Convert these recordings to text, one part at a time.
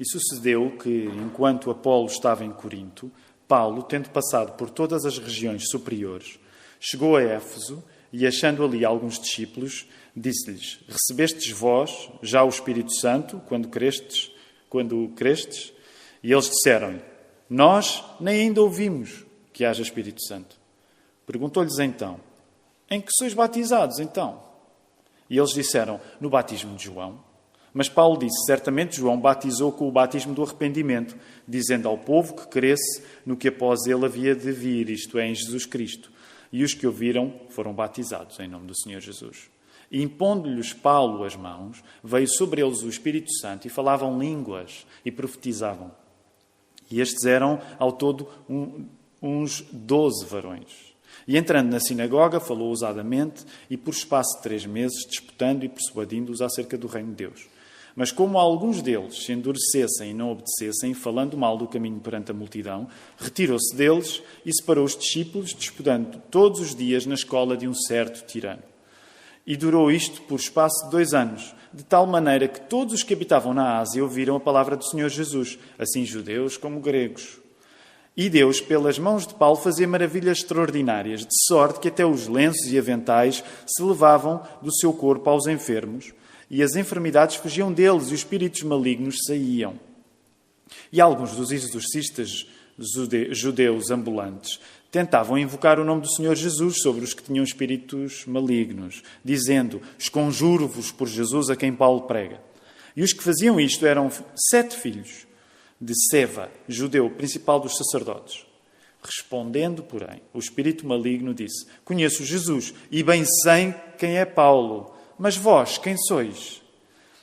E sucedeu que, enquanto Apolo estava em Corinto, Paulo, tendo passado por todas as regiões superiores, chegou a Éfeso e, achando ali alguns discípulos, disse-lhes: Recebestes vós já o Espírito Santo quando crestes? Quando crestes? E eles disseram-lhe: Nós nem ainda ouvimos que haja Espírito Santo. Perguntou-lhes então: Em que sois batizados então? E eles disseram: No batismo de João. Mas Paulo disse: Certamente João batizou com o batismo do arrependimento, dizendo ao povo que cresce no que após ele havia de vir, isto é, em Jesus Cristo. E os que ouviram foram batizados em nome do Senhor Jesus. E impondo-lhes Paulo as mãos, veio sobre eles o Espírito Santo e falavam línguas e profetizavam. E estes eram, ao todo, um, uns doze varões. E entrando na sinagoga, falou ousadamente e, por espaço de três meses, disputando e persuadindo-os acerca do reino de Deus. Mas como alguns deles se endurecessem e não obedecessem, falando mal do caminho perante a multidão, retirou-se deles e separou os discípulos, disputando todos os dias na escola de um certo tirano. E durou isto por espaço de dois anos, de tal maneira que todos os que habitavam na Ásia ouviram a palavra do Senhor Jesus, assim judeus como gregos. E Deus, pelas mãos de Paulo, fazia maravilhas extraordinárias, de sorte que até os lenços e aventais se levavam do seu corpo aos enfermos e as enfermidades fugiam deles e os espíritos malignos saíam. E alguns dos exorcistas judeus ambulantes tentavam invocar o nome do Senhor Jesus sobre os que tinham espíritos malignos, dizendo: Esconjuro-vos por Jesus a quem Paulo prega. E os que faziam isto eram sete filhos de Seva, judeu, principal dos sacerdotes. Respondendo, porém, o espírito maligno disse: Conheço Jesus e bem sei quem é Paulo mas vós, quem sois?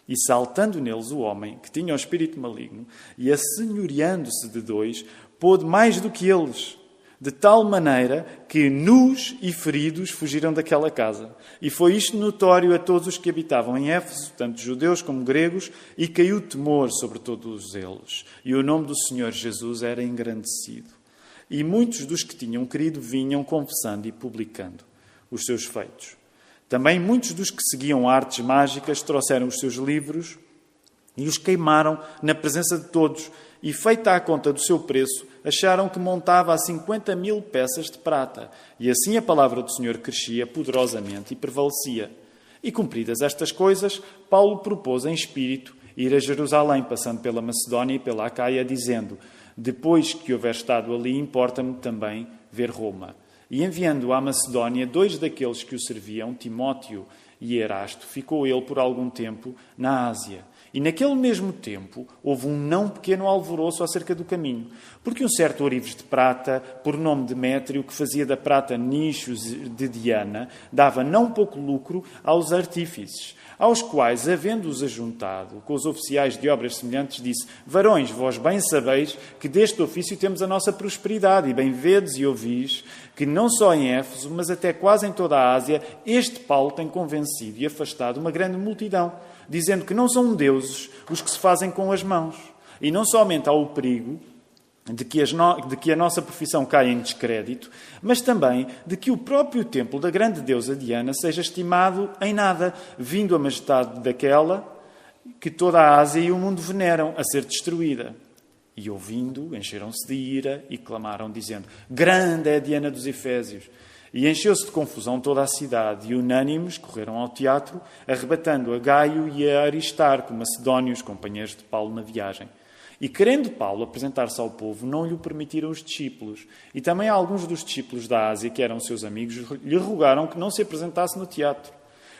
E saltando neles o homem, que tinha o espírito maligno, e assenhoreando-se de dois, pôde mais do que eles, de tal maneira que nus e feridos fugiram daquela casa. E foi isto notório a todos os que habitavam em Éfeso, tanto judeus como gregos, e caiu temor sobre todos eles. E o nome do Senhor Jesus era engrandecido. E muitos dos que tinham crido vinham confessando e publicando os seus feitos. Também muitos dos que seguiam artes mágicas trouxeram os seus livros e os queimaram na presença de todos, e, feita a conta do seu preço, acharam que montava a 50 mil peças de prata. E assim a palavra do Senhor crescia poderosamente e prevalecia. E cumpridas estas coisas, Paulo propôs em espírito ir a Jerusalém, passando pela Macedónia e pela Acaia, dizendo: Depois que houver estado ali, importa-me também ver Roma. E enviando à Macedónia dois daqueles que o serviam, Timóteo e Erasto, ficou ele por algum tempo na Ásia. E naquele mesmo tempo houve um não pequeno alvoroço acerca do caminho, porque um certo ourives de prata, por nome Demétrio, que fazia da prata nichos de Diana, dava não pouco lucro aos artífices, aos quais, havendo-os ajuntado com os oficiais de obras semelhantes, disse: Varões, vós bem sabeis que deste ofício temos a nossa prosperidade, e bem vedes e ouvis que não só em Éfeso, mas até quase em toda a Ásia, este Paulo tem convencido e afastado uma grande multidão, dizendo que não são deuses os que se fazem com as mãos. E não somente há o perigo de que, no... de que, a nossa profissão caia em descrédito, mas também de que o próprio templo da grande deusa Diana seja estimado em nada, vindo a majestade daquela que toda a Ásia e o mundo veneram a ser destruída. E ouvindo, encheram-se de ira e clamaram, dizendo: Grande é Diana dos Efésios! E encheu-se de confusão toda a cidade, e unânimes correram ao teatro, arrebatando a Gaio e a Aristarco, macedónios, companheiros de Paulo na viagem. E querendo Paulo apresentar-se ao povo, não lhe permitiram os discípulos. E também alguns dos discípulos da Ásia, que eram seus amigos, lhe rogaram que não se apresentasse no teatro.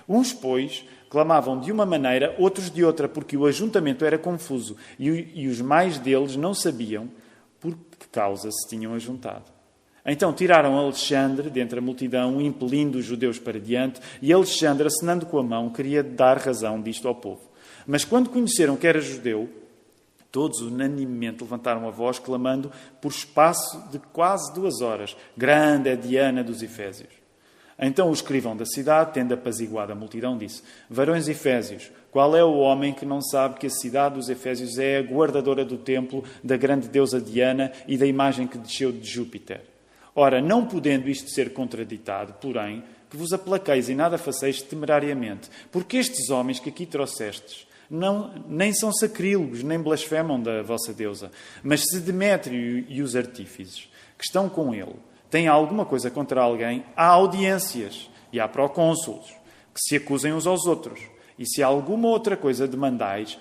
Uns, pois, clamavam de uma maneira, outros de outra, porque o ajuntamento era confuso e, os mais deles não sabiam por que causa se tinham ajuntado. Então tiraram Alexandre dentre a multidão, impelindo os judeus para diante, e Alexandre, acenando com a mão, queria dar razão disto ao povo. Mas quando conheceram que era judeu, Todos unanimemente levantaram a voz, clamando por espaço de quase duas horas: Grande é Diana dos Efésios. Então o escrivão da cidade, tendo apaziguado a multidão, disse: Varões Efésios, qual é o homem que não sabe que a cidade dos Efésios é a guardadora do templo da grande deusa Diana e da imagem que desceu de Júpiter? Ora, não podendo isto ser contraditado, porém, que vos aplaqueis e nada faceis temerariamente, porque estes homens que aqui trouxestes não, nem são sacrílegos, nem blasfemam da vossa deusa. Mas se Demétrio e os artífices que estão com ele têm alguma coisa contra alguém, há audiências e há procônsulos que se acusem uns aos outros. E se alguma outra coisa demandais,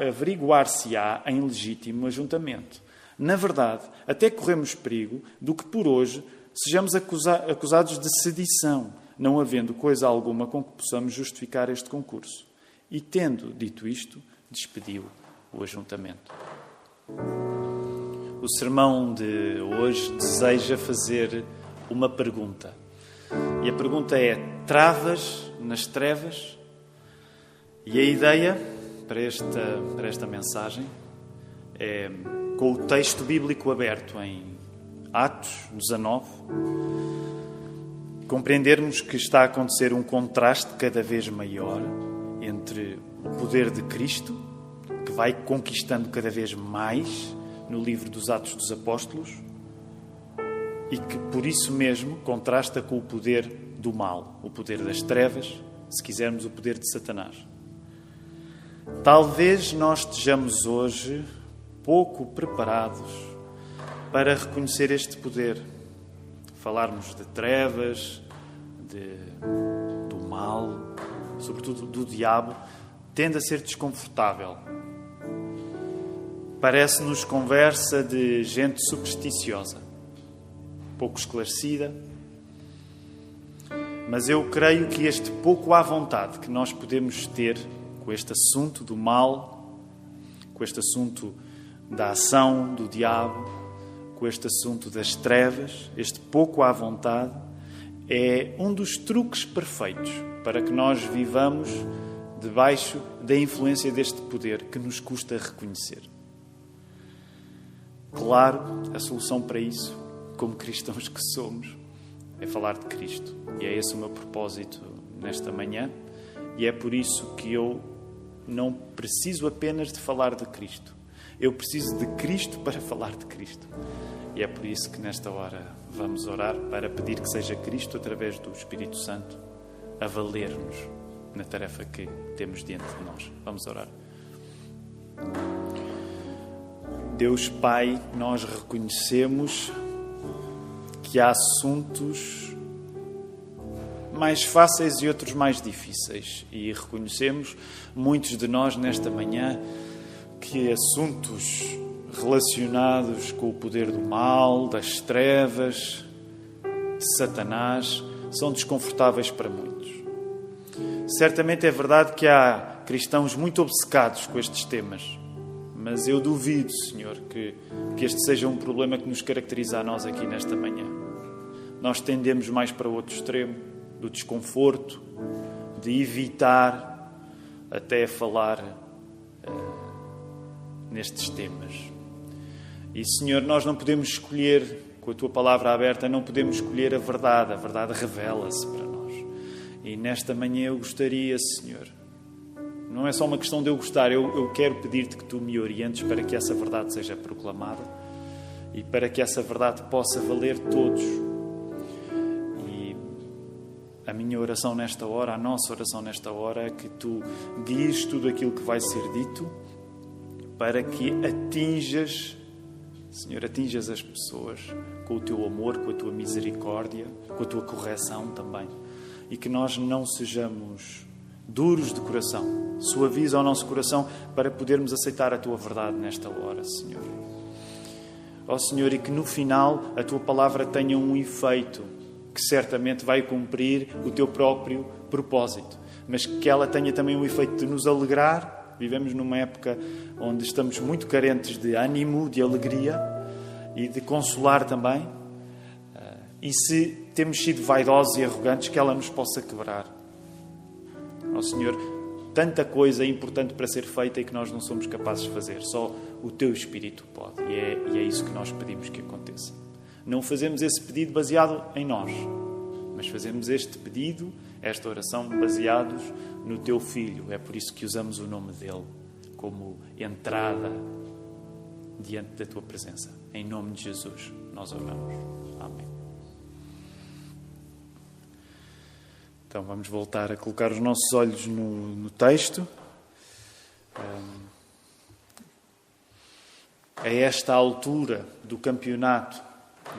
averiguar-se-á em legítimo ajuntamento. Na verdade, até corremos perigo do que por hoje sejamos acusa acusados de sedição, não havendo coisa alguma com que possamos justificar este concurso. E, tendo dito isto, despediu o ajuntamento. O sermão de hoje deseja fazer uma pergunta. E a pergunta é: travas nas trevas? E a ideia para esta, para esta mensagem é, com o texto bíblico aberto em Atos 19, compreendermos que está a acontecer um contraste cada vez maior entre o poder de Cristo, que vai conquistando cada vez mais no livro dos Atos dos Apóstolos, e que por isso mesmo contrasta com o poder do mal, o poder das trevas, se quisermos, o poder de Satanás. Talvez nós estejamos hoje pouco preparados para reconhecer este poder. Falarmos de trevas, de, do mal, sobretudo do diabo, tende a ser desconfortável. Parece-nos conversa de gente supersticiosa, pouco esclarecida. Mas eu creio que este pouco à vontade que nós podemos ter com este assunto do mal, com este assunto da ação do diabo, com este assunto das trevas, este pouco à vontade, é um dos truques perfeitos para que nós vivamos debaixo da influência deste poder que nos custa reconhecer. Claro, a solução para isso, como cristãos que somos, é falar de Cristo. E é esse o meu propósito nesta manhã, e é por isso que eu não preciso apenas de falar de Cristo. Eu preciso de Cristo para falar de Cristo. E é por isso que nesta hora vamos orar para pedir que seja Cristo, através do Espírito Santo, a valer-nos na tarefa que temos diante de nós. Vamos orar. Deus Pai, nós reconhecemos que há assuntos mais fáceis e outros mais difíceis. E reconhecemos, muitos de nós nesta manhã, que assuntos relacionados com o poder do mal, das trevas, de Satanás, são desconfortáveis para muitos. Certamente é verdade que há cristãos muito obcecados com estes temas, mas eu duvido, Senhor, que, que este seja um problema que nos caracteriza a nós aqui nesta manhã. Nós tendemos mais para o outro extremo, do desconforto, de evitar até falar uh, nestes temas. E, Senhor, nós não podemos escolher, com a tua palavra aberta, não podemos escolher a verdade. A verdade revela-se para nós. E nesta manhã eu gostaria, Senhor, não é só uma questão de eu gostar, eu, eu quero pedir-te que tu me orientes para que essa verdade seja proclamada e para que essa verdade possa valer todos. E a minha oração nesta hora, a nossa oração nesta hora, é que tu guies tudo aquilo que vai ser dito para que atinjas Senhor, atinjas as pessoas com o teu amor, com a tua misericórdia, com a tua correção também e que nós não sejamos duros de coração. Suaviza o nosso coração para podermos aceitar a tua verdade nesta hora, Senhor. Ó Senhor, e que no final a tua palavra tenha um efeito que certamente vai cumprir o teu próprio propósito, mas que ela tenha também um efeito de nos alegrar. Vivemos numa época onde estamos muito carentes de ânimo, de alegria e de consolar também. Ah, e se temos sido vaidosos e arrogantes, que ela nos possa quebrar. Oh, Senhor, tanta coisa importante para ser feita e que nós não somos capazes de fazer. Só o Teu Espírito pode. E é, e é isso que nós pedimos que aconteça. Não fazemos esse pedido baseado em nós, mas fazemos este pedido, esta oração, baseados no Teu Filho. É por isso que usamos o nome dele como entrada diante da Tua presença. Em nome de Jesus, nós oramos. Amém. Então vamos voltar a colocar os nossos olhos no, no texto. a esta altura do campeonato,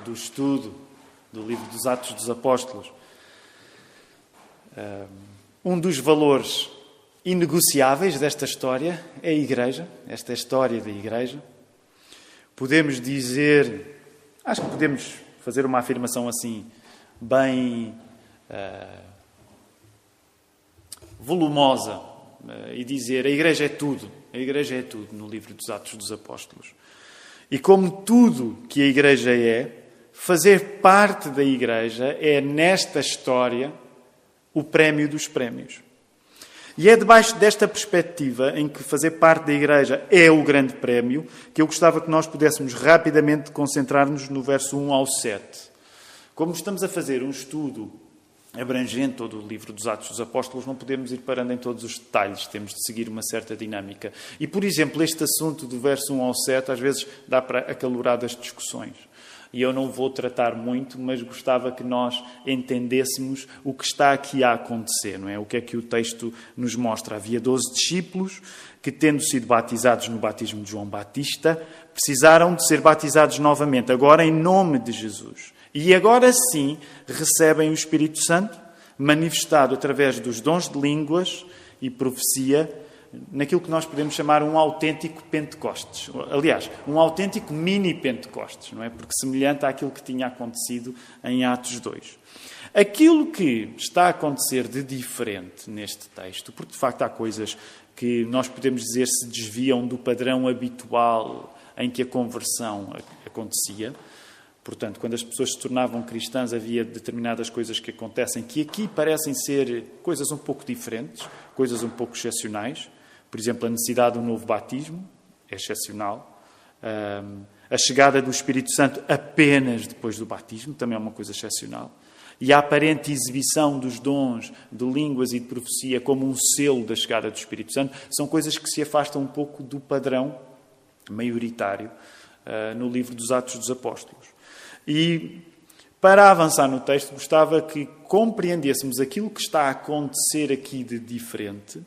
do estudo do livro dos Atos dos Apóstolos, um dos valores inegociáveis desta história é a Igreja, esta é a história da Igreja. Podemos dizer, acho que podemos fazer uma afirmação assim, bem uh, volumosa, uh, e dizer: a Igreja é tudo, a Igreja é tudo no livro dos Atos dos Apóstolos. E como tudo que a Igreja é, fazer parte da Igreja é, nesta história, o prémio dos prémios. E é debaixo desta perspectiva, em que fazer parte da Igreja é o grande prémio, que eu gostava que nós pudéssemos rapidamente concentrar-nos no verso 1 ao 7. Como estamos a fazer um estudo abrangente todo o livro dos Atos dos Apóstolos, não podemos ir parando em todos os detalhes, temos de seguir uma certa dinâmica. E, por exemplo, este assunto do verso 1 ao 7 às vezes dá para acaloradas discussões. E eu não vou tratar muito, mas gostava que nós entendêssemos o que está aqui a acontecer, não é? O que é que o texto nos mostra? Havia 12 discípulos que, tendo sido batizados no batismo de João Batista, precisaram de ser batizados novamente, agora em nome de Jesus. E agora sim recebem o Espírito Santo, manifestado através dos dons de línguas e profecia, naquilo que nós podemos chamar um autêntico Pentecostes. Aliás, um autêntico mini Pentecostes, não é? Porque semelhante àquilo que tinha acontecido em Atos 2. Aquilo que está a acontecer de diferente neste texto, porque de facto há coisas que nós podemos dizer se desviam do padrão habitual em que a conversão acontecia, Portanto, quando as pessoas se tornavam cristãs, havia determinadas coisas que acontecem que aqui parecem ser coisas um pouco diferentes, coisas um pouco excepcionais. Por exemplo, a necessidade de um novo batismo é excepcional. A chegada do Espírito Santo apenas depois do batismo também é uma coisa excepcional. E a aparente exibição dos dons de línguas e de profecia como um selo da chegada do Espírito Santo são coisas que se afastam um pouco do padrão maioritário ah, no livro dos Atos dos Apóstolos. E para avançar no texto, gostava que compreendêssemos aquilo que está a acontecer aqui de diferente,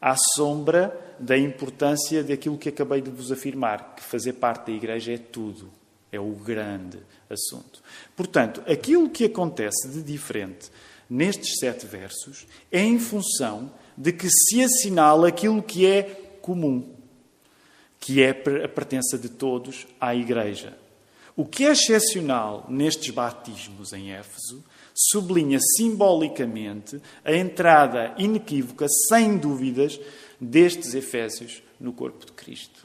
à sombra da importância daquilo que acabei de vos afirmar, que fazer parte da Igreja é tudo, é o grande assunto. Portanto, aquilo que acontece de diferente nestes sete versos é em função de que se assinala aquilo que é comum, que é a pertença de todos à Igreja. O que é excepcional nestes batismos em Éfeso sublinha simbolicamente a entrada inequívoca, sem dúvidas, destes Efésios no corpo de Cristo.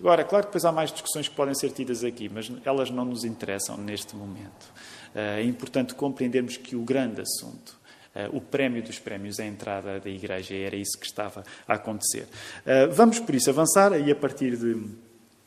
Agora, claro que depois há mais discussões que podem ser tidas aqui, mas elas não nos interessam neste momento. Eh, é importante compreendermos que o grande assunto eh, o prémio dos prémios é a entrada da Igreja, era isso que estava a acontecer. Eh, vamos, por isso, avançar e a partir de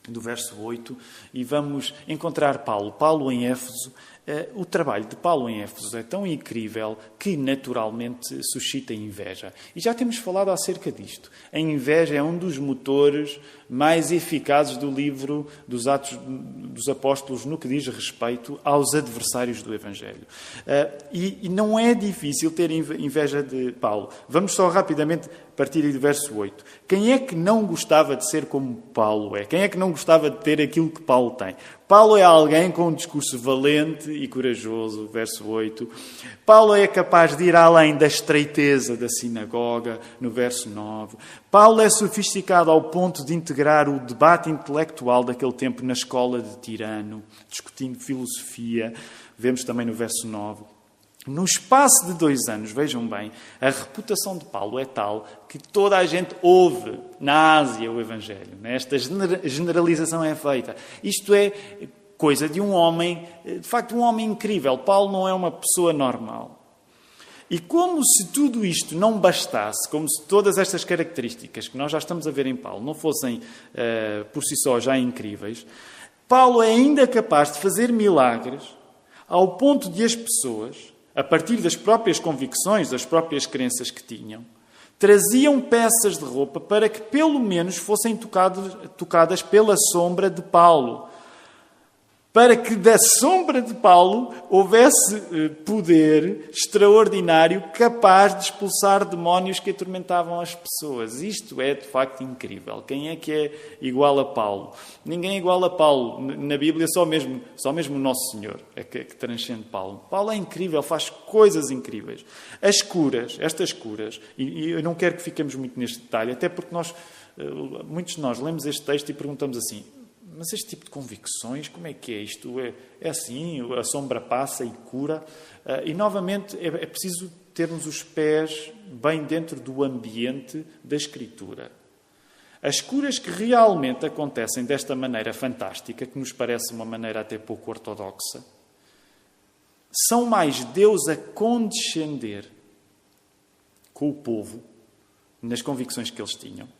do verso 8, e vamos encontrar Paulo. Paulo em Éfeso. Eh, o trabalho de Paulo em Éfeso é tão incrível que naturalmente suscita inveja. E já temos falado acerca disto. A inveja é um dos motores mais eficazes do livro dos Atos dos Apóstolos no que diz respeito aos adversários do Evangelho. Eh, e não é difícil ter inveja de Paulo. Vamos só rapidamente partir do verso 8. Quem é que não gostava de ser como Paulo é? Quem é que não gostava de ter aquilo que Paulo tem? Paulo é alguém com um discurso valente e corajoso, verso 8. Paulo é capaz de ir além da estreiteza da sinagoga, no verso 9. Paulo é sofisticado ao ponto de integrar o debate intelectual daquele tempo na escola de Tirano, discutindo filosofia. Vemos também no verso 9. No espaço de dois anos, vejam bem, a reputação de Paulo é tal que toda a gente ouve na Ásia o Evangelho. Né? Esta generalização é feita. Isto é coisa de um homem, de facto, um homem incrível. Paulo não é uma pessoa normal. E como se tudo isto não bastasse, como se todas estas características que nós já estamos a ver em Paulo não fossem uh, por si só já incríveis, Paulo é ainda capaz de fazer milagres ao ponto de as pessoas a partir das próprias convicções, das próprias crenças que tinham, traziam peças de roupa para que pelo menos fossem tocadas, tocadas pela sombra de Paulo, para que da sombra de Paulo houvesse eh, poder extraordinário capaz de expulsar demónios que atormentavam as pessoas. Isto é de facto incrível. Quem é que é igual a Paulo? Ninguém é igual a Paulo. Na Bíblia, só mesmo, só mesmo o Nosso Senhor é que, que transcende Paulo. Paulo é incrível, faz coisas incríveis. As curas, estas curas, e, e eu não quero que fiquemos muito neste detalhe, até porque nós, eh, muitos de nós lemos este texto e perguntamos assim: mas este tipo de convicções, como é que é isto? É, é assim, a sombra passa e cura. Uh, e, novamente, é, é preciso termos os pés bem dentro do ambiente da Escritura. As curas que realmente acontecem desta maneira fantástica, que nos parece uma maneira até pouco ortodoxa, são mais Deus a condescender com o povo nas convicções que eles tinham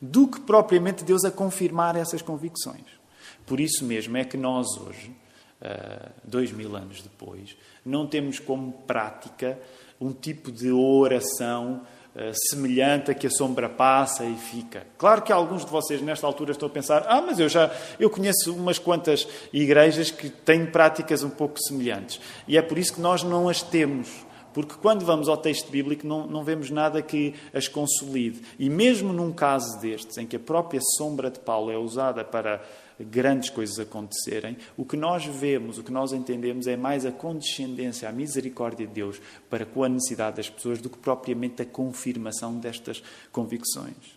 do que propriamente Deus a confirmar essas convicções. Por isso mesmo é que nós hoje, uh, dois mil anos depois, não temos como prática um tipo de oração uh, semelhante a que a sombra passa e fica. Claro que alguns de vocês nesta altura estão a pensar: ah, mas eu já eu conheço umas quantas igrejas que têm práticas um pouco semelhantes e é por isso que nós não as temos. Porque quando vamos ao texto bíblico não, não vemos nada que as consolide. E mesmo num caso destes, em que a própria sombra de Paulo é usada para grandes coisas acontecerem, o que nós vemos, o que nós entendemos é mais a condescendência, a misericórdia de Deus para com a necessidade das pessoas do que propriamente a confirmação destas convicções.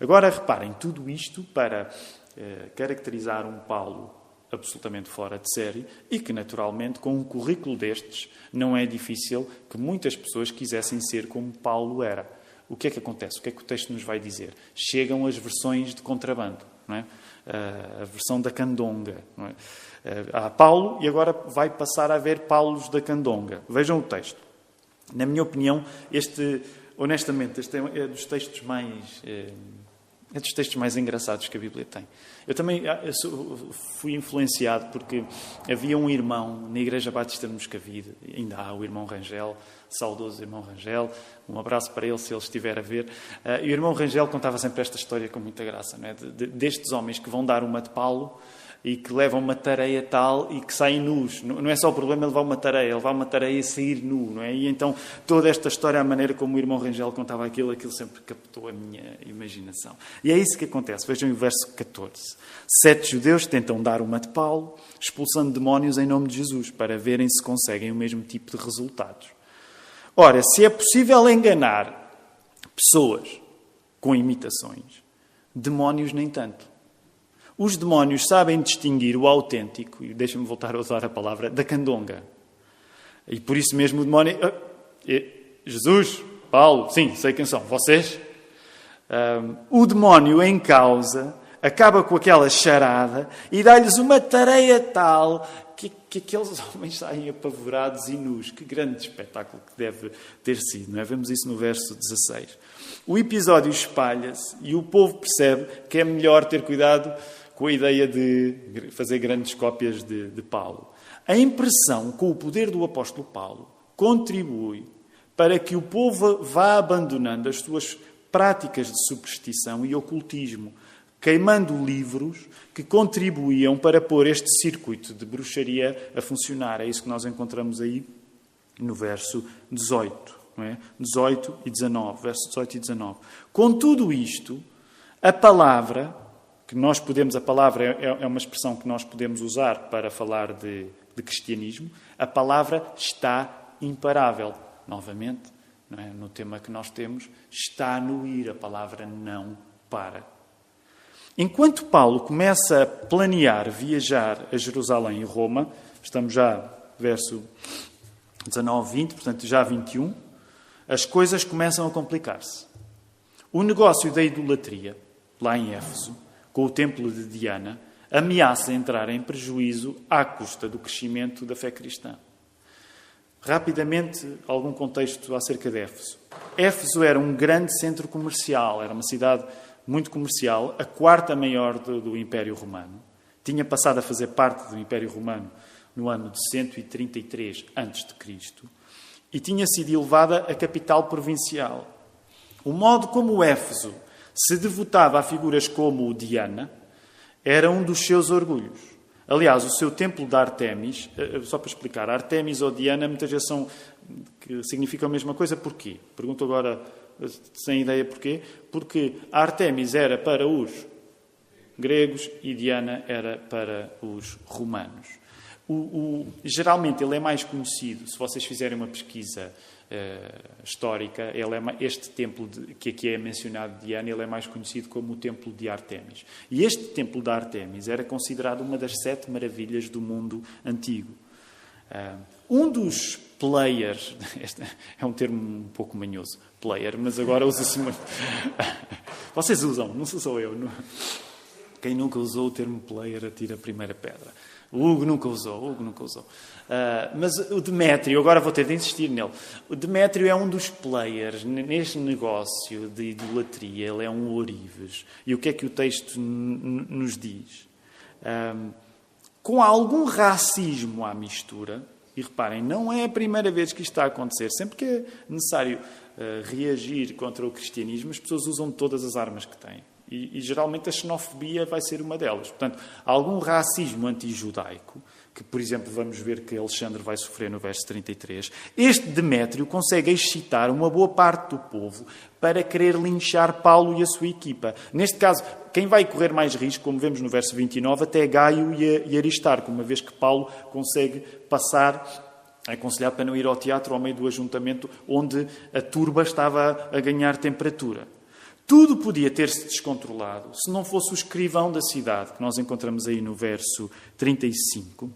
Agora reparem, tudo isto para eh, caracterizar um Paulo absolutamente fora de série e que, naturalmente, com um currículo destes, não é difícil que muitas pessoas quisessem ser como Paulo era. O que é que acontece? O que é que o texto nos vai dizer? Chegam as versões de contrabando, não é? a versão da candonga. Não é? Há Paulo e agora vai passar a haver Paulos da candonga. Vejam o texto. Na minha opinião, este, honestamente, este é dos textos mais. Eh, é dos textos mais engraçados que a Bíblia tem. Eu também ah, fui influenciado porque havia um irmão na Igreja Batista de Moscavide, ainda há o irmão Rangel, saudoso irmão Rangel, um abraço para ele se ele estiver a ver. Uh, e o irmão Rangel contava sempre esta história com muita graça, não é? de, de, destes homens que vão dar uma de Paulo e que levam uma tareia tal e que saem nus. Não é só o problema levar uma tareia, levar uma tareia e sair nu, não é? E então toda esta história, a maneira como o irmão Rangel contava aquilo, aquilo sempre captou a minha imaginação. E é isso que acontece. Vejam o verso 14. Sete judeus tentam dar uma de Paulo, expulsando demónios em nome de Jesus, para verem se conseguem o mesmo tipo de resultados. Ora, se é possível enganar pessoas com imitações, demónios nem tanto. Os demónios sabem distinguir o autêntico, e deixa-me voltar a usar a palavra, da candonga. E por isso mesmo o demónio. Ah, Jesus, Paulo, sim, sei quem são, vocês. Um, o demónio em causa acaba com aquela charada e dá-lhes uma tarefa tal que, que, aqueles homens saem apavorados e nus. Que grande espetáculo que deve ter sido, não é? Vemos isso no verso 16. O episódio espalha-se e o povo percebe que é melhor ter cuidado com a ideia de fazer grandes cópias de, de Paulo. A impressão com o poder do apóstolo Paulo contribui para que o povo vá abandonando as suas práticas de superstição e ocultismo, queimando livros que contribuíam para pôr este circuito de bruxaria a funcionar. É isso que nós encontramos aí no verso 18, não é? 18 e 19, verso 18 e 19. Com tudo isto, a palavra que nós podemos, a palavra é, é uma expressão que nós podemos usar para falar de, de cristianismo, a palavra está imparável. Novamente, é? no tema que nós temos, está no ir, a palavra não para. Enquanto Paulo começa a planear viajar a Jerusalém e Roma, estamos já verso 19, 20, portanto já 21, as coisas começam a complicar-se. O negócio da idolatria, lá em Éfeso, com o templo de Diana, ameaça entrar em prejuízo à custa do crescimento da fé cristã. Rapidamente, algum contexto acerca de Éfeso. Éfeso era um grande centro comercial, era uma cidade muito comercial, a quarta maior do, do Império Romano. Tinha passado a fazer parte do Império Romano no ano de 133 a.C. e tinha sido elevada a capital provincial. O modo como Éfeso se devotava a figuras como Diana, era um dos seus orgulhos. Aliás, o seu templo de Artemis, eh, eh, só para explicar, Artemis ou Diana muitas vezes são, que significam a mesma coisa, porquê? Pergunto agora, eh, sem ideia porquê. Porque Artemis era para os gregos e Diana era para os romanos. O, o, geralmente ele é mais conhecido, se vocês fizerem uma pesquisa histórica, ele é, este templo de, que aqui é mencionado de Diana, ele é mais conhecido como o Templo de Artemis. E este Templo de Artemis era considerado uma das sete maravilhas do mundo antigo. Uh, um dos players, este é um termo um pouco manhoso, player, mas agora usa-se muito. Vocês usam, não sou eu. Não. Quem nunca usou o termo player atira a primeira pedra. O Hugo nunca usou, o Hugo nunca usou. Uh, mas o Demétrio, agora vou ter de insistir nele. O Demétrio é um dos players neste negócio de idolatria. Ele é um ourives. E o que é que o texto nos diz? Uh, com algum racismo à mistura, e reparem, não é a primeira vez que isto está a acontecer. Sempre que é necessário uh, reagir contra o cristianismo, as pessoas usam todas as armas que têm. E, e, geralmente a xenofobia vai ser uma delas. Portanto, algum racismo anti-judaico, que, por exemplo, vamos ver que Alexandre vai sofrer no verso 33, este Demétrio consegue excitar uma boa parte do povo para querer linchar Paulo e a sua equipa. Neste caso, quem vai correr mais risco, como vemos no verso 29, até Gaio e Aristarco, uma vez que Paulo consegue passar aconselhar para não ir ao teatro ao meio do ajuntamento onde a turba estava a ganhar temperatura. Tudo podia ter-se descontrolado se não fosse o escrivão da cidade, que nós encontramos aí no verso 35,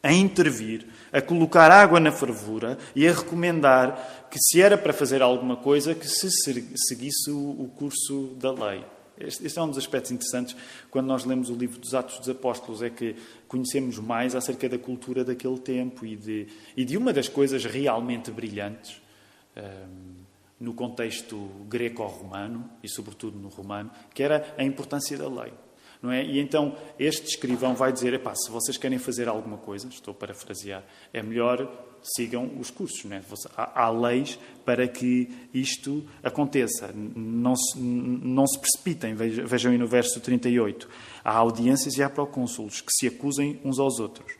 a intervir, a colocar água na fervura e a recomendar que, se era para fazer alguma coisa, que se seguisse o curso da lei. Este é um dos aspectos interessantes quando nós lemos o livro dos Atos dos Apóstolos, é que conhecemos mais acerca da cultura daquele tempo e de, e de uma das coisas realmente brilhantes. Um, no contexto greco-romano e, sobretudo, no romano, que era a importância da lei. Não é? E então este escrivão vai dizer: se vocês querem fazer alguma coisa, estou a parafrasear, é melhor sigam os cursos. Não é? há, há, leis para que isto aconteça. Não se, não se precipitem. Vejam, vejam aí no verso 38. Há audiências e há procônsulos que se acusem uns aos outros.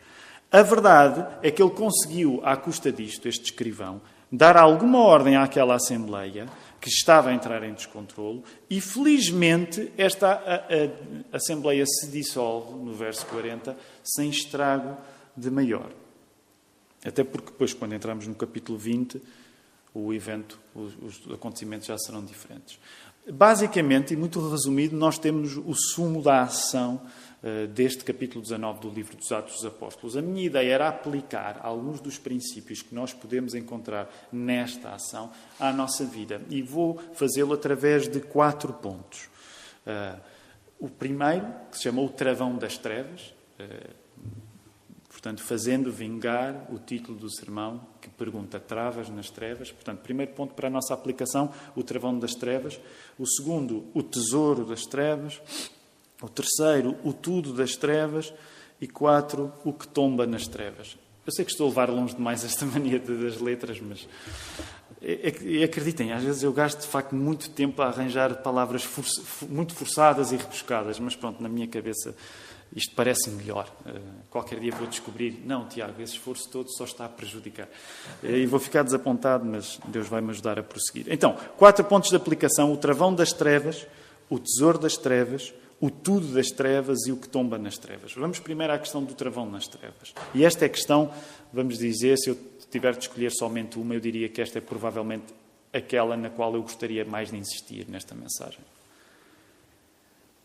A verdade é que ele conseguiu, à custa disto, este escrivão, dar alguma ordem àquela Assembleia que estava a entrar em descontrolo e, felizmente, esta a, a, Assembleia se dissolve, no verso 40, sem estrago de maior. Até porque depois, quando entramos no capítulo 20, o evento, os, os acontecimentos já serão diferentes. Basicamente, e muito resumido, nós temos o sumo da ação deste capítulo 19 do livro dos Atos dos Apóstolos. A minha ideia era aplicar alguns dos princípios que nós podemos encontrar nesta ação à nossa vida. E vou fazê-lo através de quatro pontos. Eh, o primeiro, que se chama o travão das trevas, eh, portanto, fazendo vingar o título do sermão, que pergunta travas nas trevas. Portanto, primeiro ponto para a nossa aplicação, o travão das trevas. O segundo, o tesouro das trevas. O terceiro, o tudo das trevas. E quatro, o que tomba nas trevas. Eu sei que estou a levar longe demais esta mania das letras, mas é, é, acreditem, às vezes eu gasto de facto muito tempo a arranjar palavras for, muito forçadas e rebuscadas, mas pronto, na minha cabeça isto parece melhor. Uh, qualquer dia vou descobrir, não, Tiago, esse esforço todo só está a prejudicar. Uh, e vou ficar desapontado, mas Deus vai me ajudar a prosseguir. Então, quatro pontos de aplicação: o travão das trevas, o tesouro das trevas, o tudo das trevas e o que tomba nas trevas. Vamos primeiro à questão do travão nas trevas. E esta é a questão, vamos dizer, se eu tiver de escolher somente uma, eu diria que esta é provavelmente aquela na qual eu gostaria mais de insistir nesta mensagem.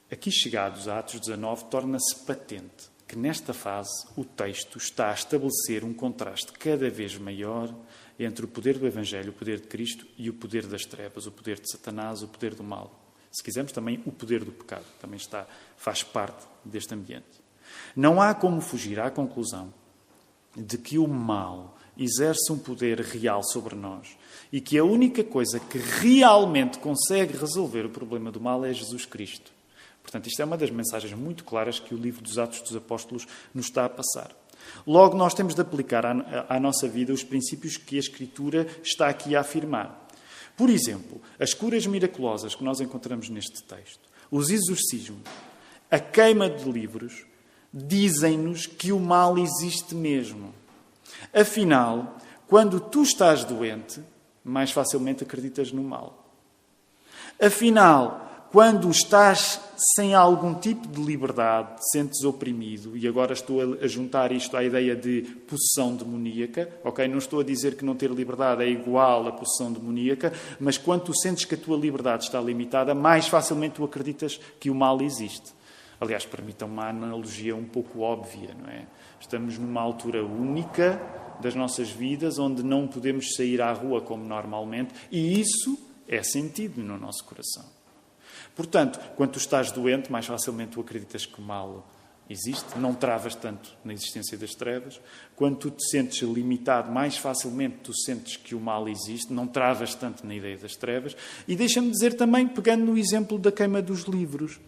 Aqui chegados a Atos 19, torna-se patente que nesta fase o texto está a estabelecer um contraste cada vez maior entre o poder do Evangelho, o poder de Cristo, e o poder das trevas, o poder de Satanás, o poder do mal. Se quisermos, também o poder do pecado também está, faz parte deste ambiente. Não há como fugir à conclusão de que o mal exerce um poder real sobre nós e que a única coisa que realmente consegue resolver o problema do mal é Jesus Cristo. Portanto, isto é uma das mensagens muito claras que o livro dos Atos dos Apóstolos nos está a passar. Logo, nós temos de aplicar à, à nossa vida os princípios que a Escritura está aqui a afirmar. Por exemplo, as curas miraculosas que nós encontramos neste texto, os exorcismos, a queima de livros, dizem-nos que o mal existe mesmo. Afinal, quando tu estás doente, mais facilmente acreditas no mal. Afinal, quando estás sem algum tipo de liberdade, te sentes oprimido, e agora estou a juntar isto à ideia de possessão demoníaca, ok? Não estou a dizer que não ter liberdade é igual a possessão demoníaca, mas quando tu sentes que a tua liberdade está limitada, mais facilmente tu acreditas que o mal existe. Aliás, permitam uma analogia um pouco óbvia, não é? Estamos numa altura única das nossas vidas onde não podemos sair à rua como normalmente e isso é sentido no nosso coração. Portanto, quando tu estás doente, mais facilmente tu acreditas que o mal existe, não travas tanto na existência das trevas. Quando tu te sentes limitado, mais facilmente tu sentes que o mal existe, não travas tanto na ideia das trevas. E deixa-me dizer também, pegando no exemplo da queima dos livros,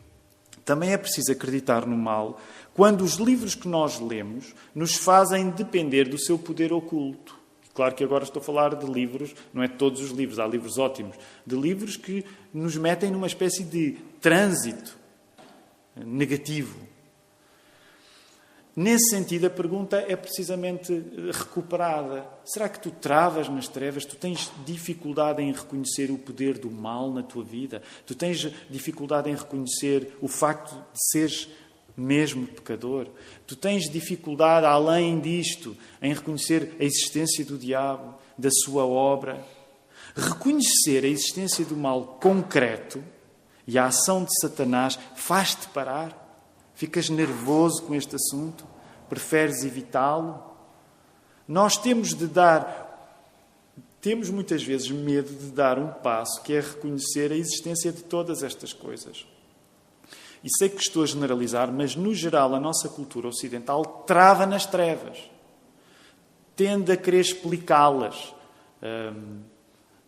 também é preciso acreditar no mal quando os livros que nós lemos nos fazem depender do seu poder oculto. Claro que agora estou a falar de livros, não é todos os livros, há livros ótimos, de livros que nos metem numa espécie de trânsito negativo. Nesse sentido, a pergunta é precisamente recuperada. Será que tu travas nas trevas? Tu tens dificuldade em reconhecer o poder do mal na tua vida? Tu tens dificuldade em reconhecer o facto de seres mesmo pecador? Tu tens dificuldade, além disto, em reconhecer a existência do diabo, da sua obra? Reconhecer a existência do mal concreto e a ação de Satanás faz-te parar? Ficas nervoso com este assunto? Preferes evitá-lo? Nós temos de dar. Temos muitas vezes medo de dar um passo que é reconhecer a existência de todas estas coisas. E sei que estou a generalizar, mas no geral a nossa cultura ocidental trava nas trevas. Tende a querer explicá-las. Hum,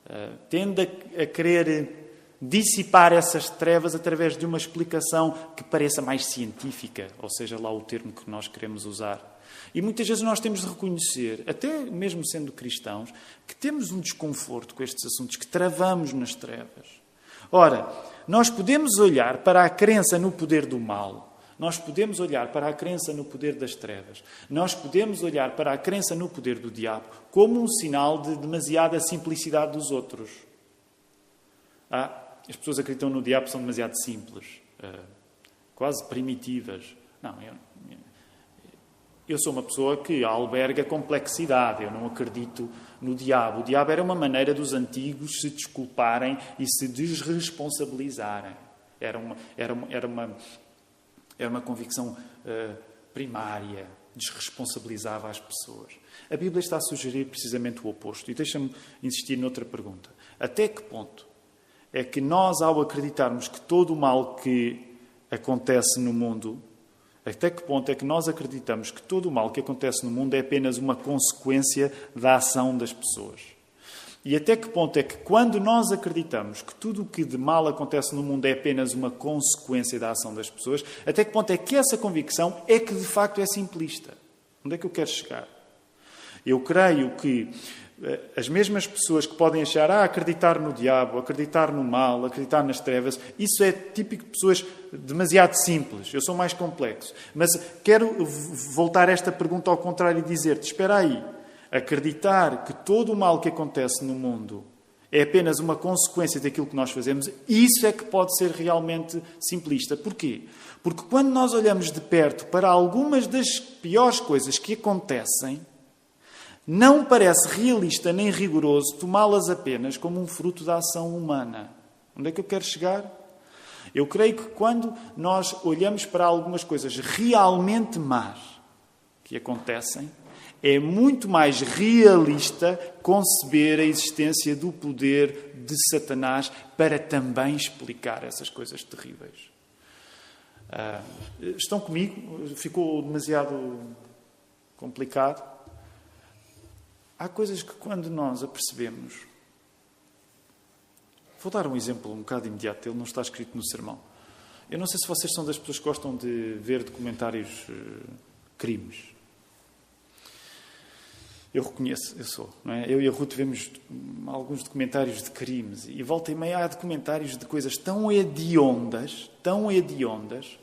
hum, tende a querer dissipar essas trevas através de uma explicação que pareça mais científica, ou seja lá o termo que nós queremos usar. E muitas vezes nós temos de reconhecer, até mesmo sendo cristãos, que temos um desconforto com estes assuntos, que travamos nas trevas. Ora, nós podemos olhar para a crença no poder do mal, nós podemos olhar para a crença no poder das trevas, nós podemos olhar para a crença no poder do diabo como um sinal de demasiada simplicidade dos outros. Ah, as pessoas acreditam no diabo são demasiado simples, uh, quase primitivas. Não, eu, eu sou uma pessoa que alberga complexidade. Eu não acredito no diabo. O diabo era uma maneira dos antigos se desculparem e se desresponsabilizarem. Era uma, era uma, era uma, era uma convicção uh, primária. Desresponsabilizava as pessoas. A Bíblia está a sugerir precisamente o oposto. E deixa-me insistir noutra pergunta. Até que ponto é que nós, ao acreditarmos que todo o mal que acontece no mundo, até que ponto é que nós acreditamos que todo o mal que acontece no mundo é apenas uma consequência da ação das pessoas? E até que ponto é que, quando nós acreditamos que tudo o que de mal acontece no mundo é apenas uma consequência da ação das pessoas, até que ponto é que essa convicção é que de facto é simplista? Onde é que eu quero chegar? Eu creio que as mesmas pessoas que podem achar, ah, acreditar no diabo, acreditar no mal, acreditar nas trevas, isso é típico de pessoas demasiado simples. Eu sou mais complexo. Mas quero voltar esta pergunta ao contrário e dizer-te: espera aí, acreditar que todo o mal que acontece no mundo é apenas uma consequência daquilo que nós fazemos, isso é que pode ser realmente simplista. Porquê? Porque quando nós olhamos de perto para algumas das piores coisas que acontecem, não parece realista nem rigoroso tomá-las apenas como um fruto da ação humana. Onde é que eu quero chegar? Eu creio que quando nós olhamos para algumas coisas realmente más que acontecem, é muito mais realista conceber a existência do poder de Satanás para também explicar essas coisas terríveis. Uh, estão comigo? Ficou demasiado complicado? Há coisas que, quando nós apercebemos. Vou dar um exemplo um bocado imediato, ele não está escrito no sermão. Eu não sei se vocês são das pessoas que gostam de ver documentários uh, crimes. Eu reconheço, eu sou. É? Eu e a Ruth vemos alguns documentários de crimes e volta e meia há documentários de coisas tão hediondas, tão hediondas,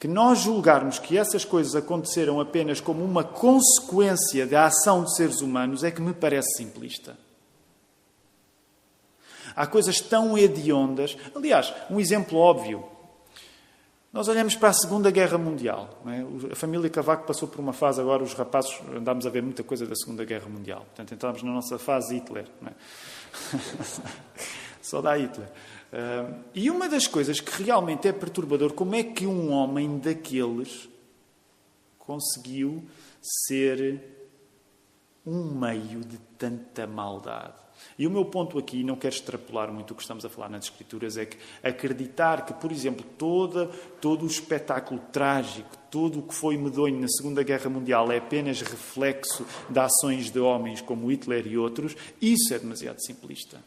que nós julgarmos que essas coisas aconteceram apenas como uma consequência da ação de seres humanos é que me parece simplista. Há coisas tão hediondas. Aliás, um exemplo óbvio. Nós olhamos para a Segunda Guerra Mundial. É? A família Cavaco passou por uma fase, agora os rapazes andámos a ver muita coisa da Segunda Guerra Mundial. Portanto, entramos na nossa fase Hitler. Só dá Hitler. Uh, e uma das coisas que realmente é perturbador, como é que um homem daqueles conseguiu ser um meio de tanta maldade? E o meu ponto aqui, não quero extrapolar muito o que estamos a falar nas Escrituras, é que acreditar que, por exemplo, toda, todo o espetáculo trágico, tudo o que foi medonho na Segunda Guerra Mundial é apenas reflexo de ações de homens como Hitler e outros, isso é demasiado simplista.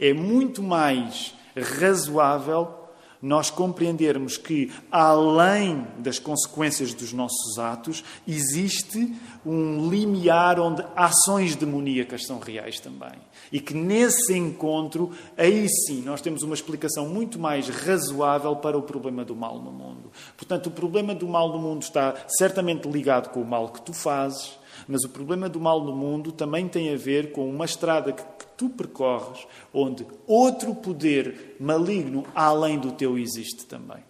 É muito mais razoável nós compreendermos que, além das consequências dos nossos atos, existe um limiar onde ações demoníacas são reais também. E que nesse encontro, aí sim, nós temos uma explicação muito mais razoável para o problema do mal no mundo. Portanto, o problema do mal no mundo está certamente ligado com o mal que tu fazes, mas o problema do mal no mundo também tem a ver com uma estrada que tu percorres, onde outro poder maligno além do teu existe também.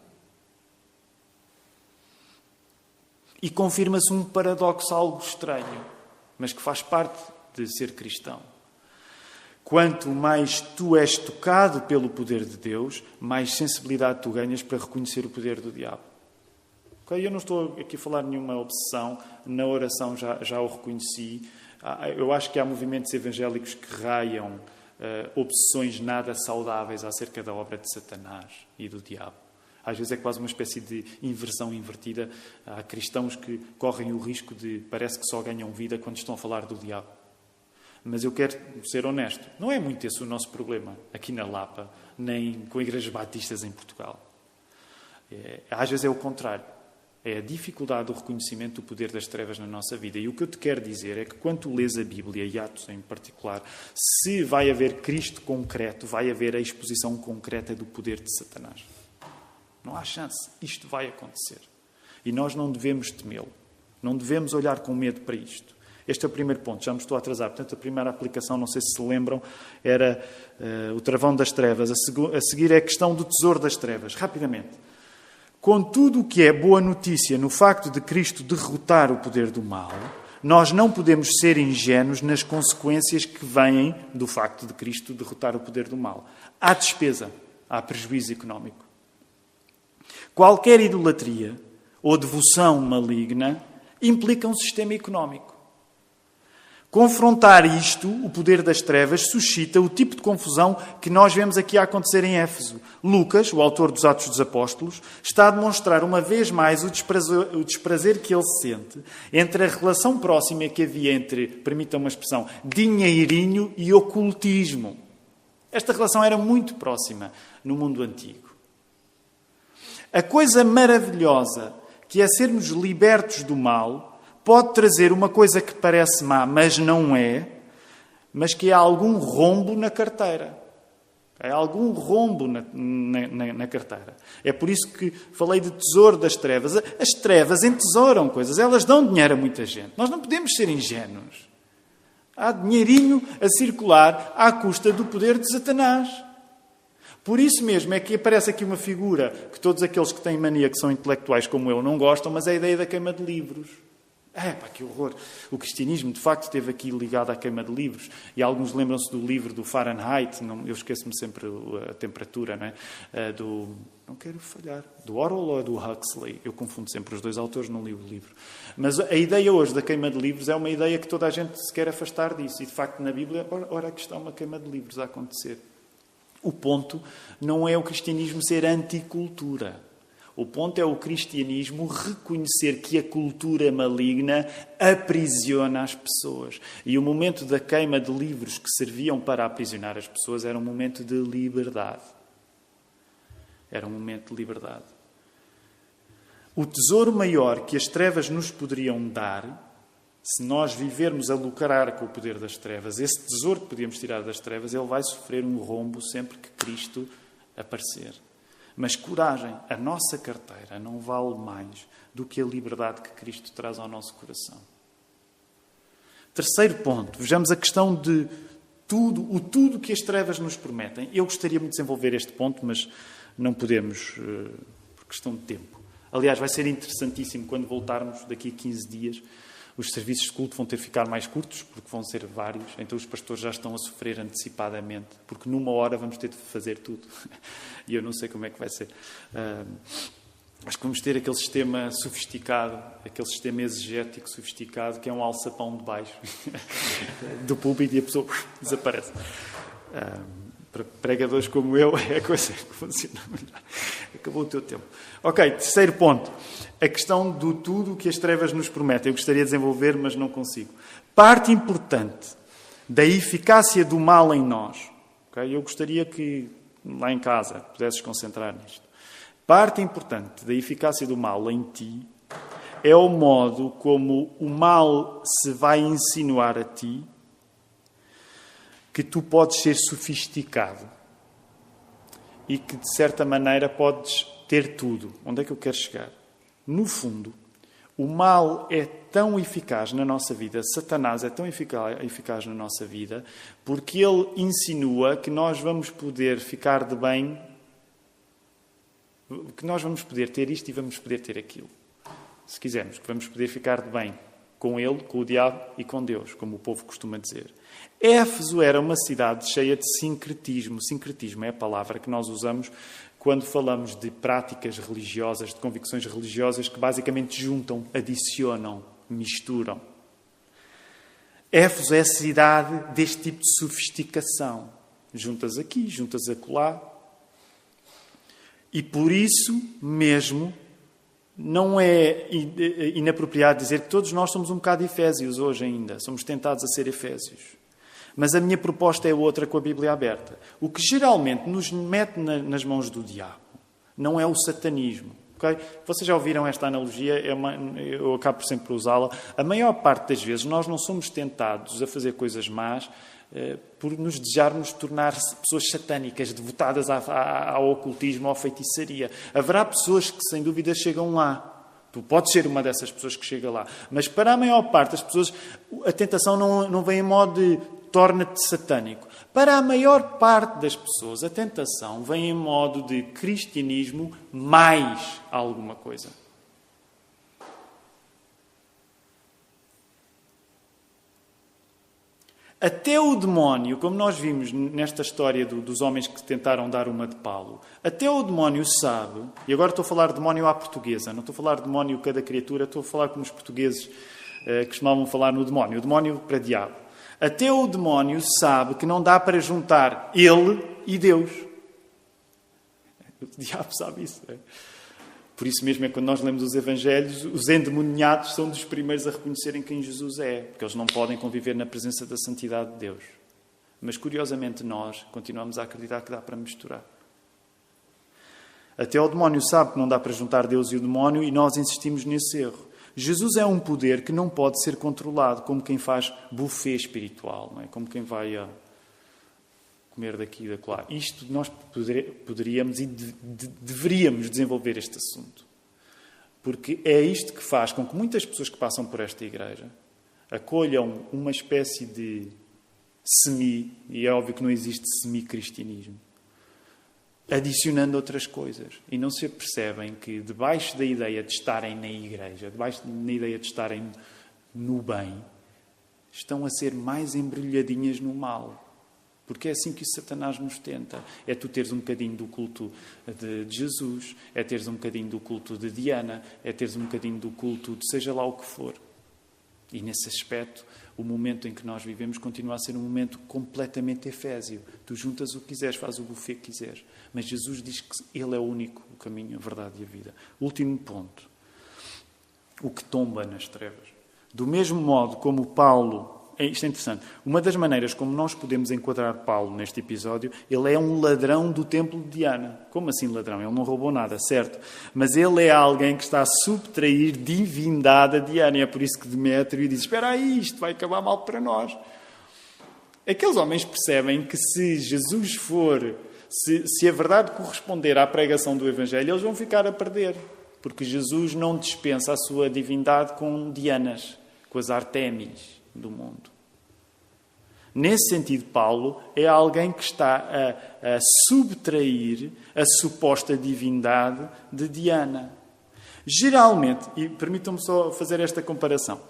E confirma-se um paradoxo algo estranho, mas que faz parte de ser cristão. Quanto mais tu és tocado pelo poder de Deus, mais sensibilidade tu ganhas para reconhecer o poder do diabo. Eu não estou aqui a falar nenhuma obsessão, na oração já, já o reconheci, eu acho que há movimentos evangélicos que raiam uh, obsessões nada saudáveis acerca da obra de Satanás e do diabo. Às vezes é quase uma espécie de inversão invertida. Há cristãos que correm o risco de parece que só ganham vida quando estão a falar do diabo. Mas eu quero ser honesto. Não é muito esse o nosso problema aqui na Lapa, nem com igrejas batistas em Portugal. É, às vezes é o contrário é a dificuldade do reconhecimento do poder das trevas na nossa vida. E o que eu te quero dizer é que quando lês a Bíblia, e Atos em particular, se vai haver Cristo concreto, vai haver a exposição concreta do poder de Satanás. Não há chance. Isto vai acontecer. E nós não devemos temê-lo. Não devemos olhar com medo para isto. Este é o primeiro ponto, já me estou a atrasar. Portanto, a primeira aplicação, não sei se se lembram, era uh, o travão das trevas. A, a seguir é a questão do tesouro das trevas. Rapidamente. Com tudo o que é boa notícia no facto de Cristo derrotar o poder do mal, nós não podemos ser ingênuos nas consequências que vêm do facto de Cristo derrotar o poder do mal. Há despesa, há prejuízo económico. Qualquer idolatria ou devoção maligna implica um sistema económico. Confrontar isto, o poder das trevas, suscita o tipo de confusão que nós vemos aqui a acontecer em Éfeso. Lucas, o autor dos Atos dos Apóstolos, está a demonstrar uma vez mais o desprazer, o desprazer que ele sente entre a relação próxima que havia entre, permitam uma expressão, dinheirinho e ocultismo. Esta relação era muito próxima no mundo antigo. A coisa maravilhosa que é sermos libertos do mal pode trazer uma coisa que parece má, mas não é, mas que é algum rombo na carteira. É algum rombo na, na, na, carteira. É por isso que falei de tesouro das trevas. As trevas entesouram coisas, elas dão dinheiro a muita gente. Nós não podemos ser ingênuos. Há dinheirinho a circular à custa do poder de Satanás. Por isso mesmo é que aparece aqui uma figura que todos aqueles que têm mania, que são intelectuais como eu, não gostam, mas é a ideia da queima de livros. É, pá, que horror. O cristianismo, de facto, esteve aqui ligado à queima de livros. E alguns lembram-se do livro do Fahrenheit, não, eu esqueço-me sempre a temperatura, não é? Uh, do, não quero falhar, do Orwell ou do Huxley? Eu confundo sempre os dois autores, não li o livro. Mas a ideia hoje da queima de livros é uma ideia que toda a gente se quer afastar disso. E, de facto, na Bíblia, ora, ora que está uma queima de livros a acontecer. O ponto não é o cristianismo ser anticultura. O ponto é o cristianismo reconhecer que a cultura maligna aprisiona as pessoas. E o momento da queima de livros que serviam para aprisionar as pessoas era um momento de liberdade. Era um momento de liberdade. O tesouro maior que as trevas nos poderiam dar, se nós vivermos a lucrar com o poder das trevas, esse tesouro que podíamos tirar das trevas, ele vai sofrer um rombo sempre que Cristo aparecer Mas coragem, a nossa carteira não vale mais do que a liberdade que Cristo traz ao nosso coração. Terceiro ponto, vejamos a questão de tudo, o tudo que as trevas nos prometem. Eu gostaria de desenvolver este ponto, mas não podemos eh, por questão de tempo. Aliás, vai ser interessantíssimo quando voltarmos daqui a 15 dias. Os serviços de culto vão ter que ficar mais curtos, porque vão ser vários, então os pastores já estão a sofrer antecipadamente, porque numa hora vamos ter de fazer tudo. E eu não sei como é que vai ser. Uh, Acho que vamos ter aquele sistema sofisticado, aquele sistema exegético sofisticado, que é um alçapão de baixo do púlpito e a pessoa desaparece. Um, para pregadores como eu, é a coisa que funciona melhor. Acabou o teu tempo. Ok, terceiro ponto. A questão do tudo que as trevas nos prometem. Eu gostaria de desenvolver, mas não consigo. Parte importante da eficácia do mal em nós. Okay? Eu gostaria que lá em casa pudesses concentrar nisto. Parte importante da eficácia do mal em ti é o modo como o mal se vai insinuar a ti que tu podes ser sofisticado e que, de certa maneira, podes ter tudo. Onde é que eu quero chegar? No fundo, o mal é tão eficaz na nossa vida, Satanás é tão eficaz na nossa vida, porque ele insinua que nós vamos poder ficar de bem que nós vamos poder ter isto e vamos poder ter aquilo. Se quisermos, que vamos poder ficar de bem com ele, com o diabo e com Deus, como o povo costuma dizer. Éfeso era uma cidade cheia de sincretismo. Sincretismo é a palavra que nós usamos quando falamos de práticas religiosas, de convicções religiosas que basicamente juntam, adicionam, misturam. Éfeso é a cidade deste tipo de sofisticação. Juntas aqui, juntas acolá, e por isso mesmo não é inapropriado dizer que todos nós somos um bocado efésios hoje ainda, somos tentados a ser efésios. Mas a minha proposta é outra com a Bíblia aberta. O que geralmente nos mete nas mãos do diabo não é o satanismo. Okay? Vocês já ouviram esta analogia, é uma, eu acabo sempre por usá-la. A maior parte das vezes nós não somos tentados a fazer coisas más eh, por nos desejarmos tornar pessoas satânicas, devotadas ao ocultismo, à feitiçaria. Haverá pessoas que, sem dúvida, chegam lá. Tu podes ser uma dessas pessoas que chega lá. Mas para a maior parte das pessoas, a tentação não, não vem em modo de torna-te satânico. Para a maior parte das pessoas, a tentação vem em modo de cristianismo mais alguma coisa. Até o demónio, como nós vimos nesta história do, dos homens que tentaram dar uma de Paulo, até o demónio sabe, e agora estou a falar de demónio à portuguesa, não estou a falar de demónio cada criatura, estou a falar como os portugueses eh, costumavam falar no demónio, o demónio para diabo. Até o demónio sabe que não dá para juntar ele e Deus. O diabo sabe isso. É? Por isso mesmo é que quando nós lemos os Evangelhos, os endemoniados são dos primeiros a reconhecerem quem Jesus é, porque eles não podem conviver na presença da santidade de Deus. Mas curiosamente nós continuamos a acreditar que dá para misturar. Até o demónio sabe que não dá para juntar Deus e o demónio e nós insistimos nesse erro. Jesus é um poder que não pode ser controlado, como quem faz buffet espiritual, não é? como quem vai a comer daqui e daquela. Isto nós poderíamos e deveríamos desenvolver este assunto. Porque é isto que faz com que muitas pessoas que passam por esta igreja acolham uma espécie de semi, e é óbvio que não existe semi-cristianismo, adicionando outras coisas. E não se percebem que, debaixo da ideia de estarem na igreja, debaixo da ideia de estarem no bem, estão a ser mais embrulhadinhas no mal. Porque é assim que o Satanás nos tenta. É tu teres um bocadinho do culto de Jesus, é teres um bocadinho do culto de Diana, é teres um bocadinho do culto de seja lá o que for. E nesse aspecto, o momento em que nós vivemos continua a ser um momento completamente efésio. Tu juntas o que quiseres, fazes o buffet que quiseres. Mas Jesus diz que Ele é o único, o caminho, a verdade e a vida. Último ponto. O que tomba nas trevas. Do mesmo modo como Paulo é, isto é interessante. Uma das maneiras como nós podemos enquadrar Paulo neste episódio, ele é um ladrão do templo de Diana. Como assim ladrão? Ele não roubou nada, certo? Mas ele é alguém que está a subtrair divindade a Diana. E é por isso que Demétrio diz: Espera aí, isto vai acabar mal para nós. Aqueles homens percebem que se Jesus for Se, se a verdade corresponder à pregação do Evangelho, eles vão ficar a perder. Porque Jesus não dispensa a sua divindade com Dianas, com as Artémis do mundo. Nesse sentido, Paulo é alguém que está a, a subtrair a suposta divindade de Diana. Geralmente, e permitam-me só fazer esta comparação,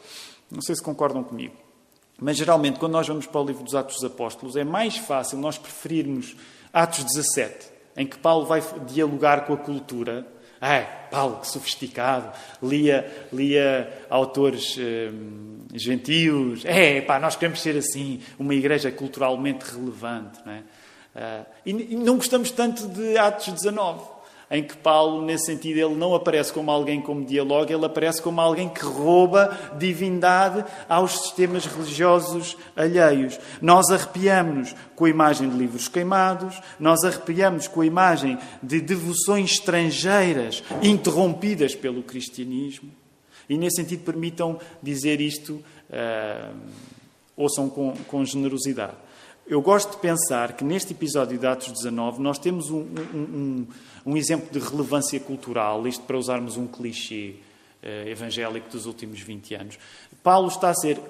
não sei se concordam comigo, mas geralmente, quando nós vamos para o livro dos Atos dos Apóstolos, é mais fácil nós preferirmos Atos 17, em que Paulo vai dialogar com a cultura Ai, Paulo, que sofisticado, lia, lia autores eh, gentios. É, pá, nós queremos ser assim, uma igreja culturalmente relevante. Não é? Uh, e, e não gostamos tanto de Atos 19 em que Paulo, nesse sentido, ele não aparece como alguém como dialoga, ele aparece como alguém que rouba divindade aos sistemas religiosos alheios. Nós arrepiamos-nos com a imagem de livros queimados, nós arrepiamos com a imagem de devoções estrangeiras interrompidas pelo cristianismo. E, nesse sentido, permitam dizer isto, uh, ouçam com, com generosidade. Eu gosto de pensar que neste episódio de Atos 19 nós temos um, um, um, um exemplo de relevância cultural, isto para usarmos um clichê uh, evangélico dos últimos 20 anos. Paulo está a ser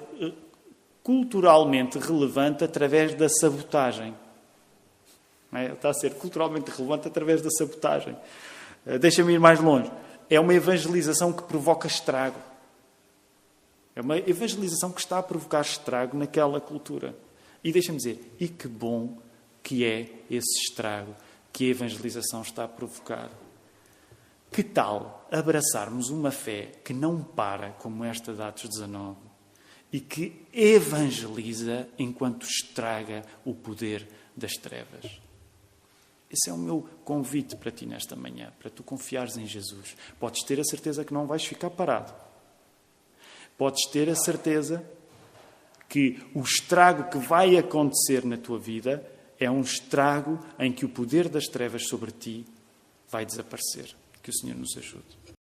culturalmente relevante através da sabotagem. É? Está a ser culturalmente relevante através da sabotagem. Uh, Deixa-me ir mais longe. É uma evangelização que provoca estrago. É uma evangelização que está a provocar estrago naquela cultura. E deixa-me dizer, e que bom que é esse estrago que a evangelização está a provocar. Que tal abraçarmos uma fé que não para, como esta de Atos 19, e que evangeliza enquanto estraga o poder das trevas? Esse é o meu convite para ti nesta manhã, para tu confiares em Jesus. Podes ter a certeza que não vais ficar parado. Podes ter a certeza que o estrago que vai acontecer na tua vida é um estrago em que o poder das trevas sobre ti vai desaparecer. Que o Senhor nos ajude.